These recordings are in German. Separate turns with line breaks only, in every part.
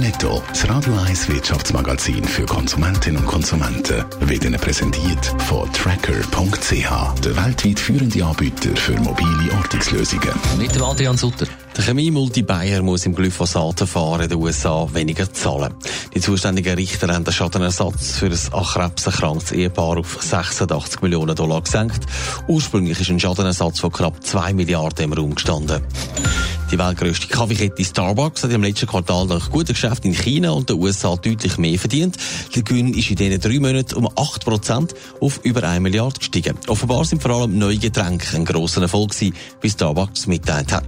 Netto, das Radio 1 Wirtschaftsmagazin für Konsumentinnen und Konsumenten, wird Ihnen präsentiert von Tracker.ch, der weltweit führende Anbieter für mobile Ortungslösungen.
Mit dem Adrian Sutter.
Der Chemie-Multi Bayer muss im Glyphosat-Verfahren in den USA weniger zahlen. Die zuständigen Richter haben den Schadenersatz für ein an Krebs erkranktes Ehepaar auf 86 Millionen Dollar gesenkt. Ursprünglich ist ein Schadenersatz von knapp 2 Milliarden im Raum gestanden. Die weltgrößte Kaffeekette Starbucks hat im letzten Quartal nach guten Geschäften in China und den USA deutlich mehr verdient. Der Gewinn ist in diesen drei Monaten um 8 Prozent auf über 1 Milliarde gestiegen. Offenbar sind vor allem neue Getränke ein grosser Erfolg gewesen, wie Starbucks mitteilt hat.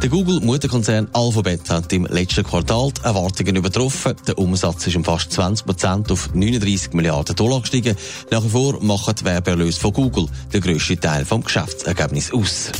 Der Google-Mutterkonzern Alphabet hat im letzten Quartal die Erwartungen übertroffen. Der Umsatz ist um fast 20 Prozent auf 39 Milliarden Dollar gestiegen. Nach wie vor machen die Werbeerlöse von Google den grössten Teil vom Geschäftsergebnis aus.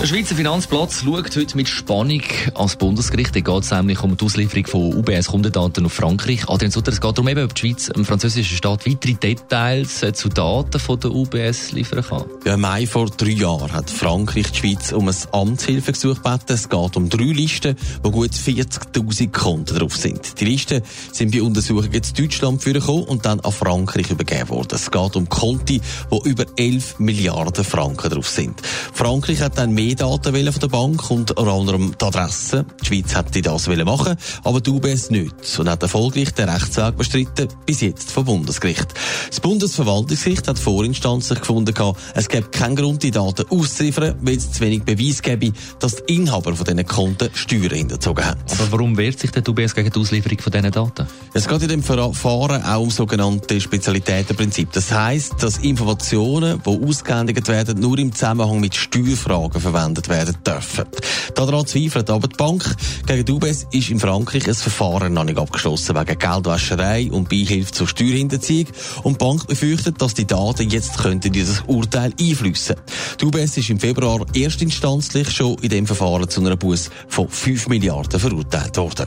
Der Schweizer Finanzplatz schaut heute mit Spannung ans Bundesgericht. Da geht es nämlich um die Auslieferung von UBS-Kundendaten auf Frankreich. Adrian Sutter, es geht darum, ob die Schweiz im französischen Staat weitere Details äh, zu Daten von der UBS liefern kann.
Ja, Im Mai vor drei Jahren hat Frankreich die Schweiz um ein Amtshilfegesuch gebeten. Es geht um drei Listen, wo gut 40.000 Konten drauf sind. Die Listen sind bei Untersuchungen zu Deutschland vorgekommen und dann an Frankreich übergeben worden. Es geht um Konti, wo über 11 Milliarden Franken drauf sind. Frankreich hat dann mehr Daten von der Bank und unter anderem die Adresse. Die Schweiz hätte das machen aber die UBS nicht und hat erfolgreich den Rechtsweg bestritten, bis jetzt vom Bundesgericht. Das Bundesverwaltungsgericht hat vorinstanzlich gefunden, es gäbe keinen Grund, die Daten auszuliefern, weil es zu wenig Beweis gäbe, dass die Inhaber von diesen Konten Steuern hinterzogen haben.
Aber warum wehrt sich der UBS gegen die Auslieferung von diesen Daten?
Es geht in dem Verfahren auch um sogenannte Spezialitätenprinzip. Das heisst, dass Informationen, die ausgehändigt werden, nur im Zusammenhang mit Steuerfragen verwendet werden dürfen. Daran zweifelt aber die Bank. Gegen die UBS ist in Frankreich ein Verfahren noch nicht abgeschlossen wegen Geldwäscherei und Beihilfe zur Steuerhinterziehung. Und die Bank befürchtet, dass die Daten jetzt könnten dieses Urteil einflüssen. Die UBS ist im Februar erstinstanzlich schon in dem Verfahren zu einer Buß von 5 Milliarden verurteilt worden.